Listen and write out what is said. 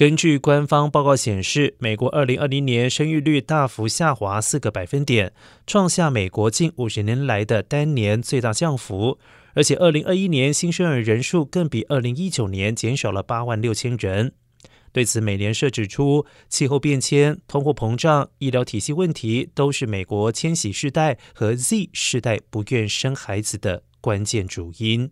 根据官方报告显示美国二零二零年生育率大幅下滑四个百分点创下美国近五十年来的单年最大降幅。而且二零二一年新生儿人数更比二零一九年减少了八万六千人。对此美联社指出气候变迁通货膨胀医疗体系问题都是美国千禧世代和 z 世代不愿生孩子的关键主因。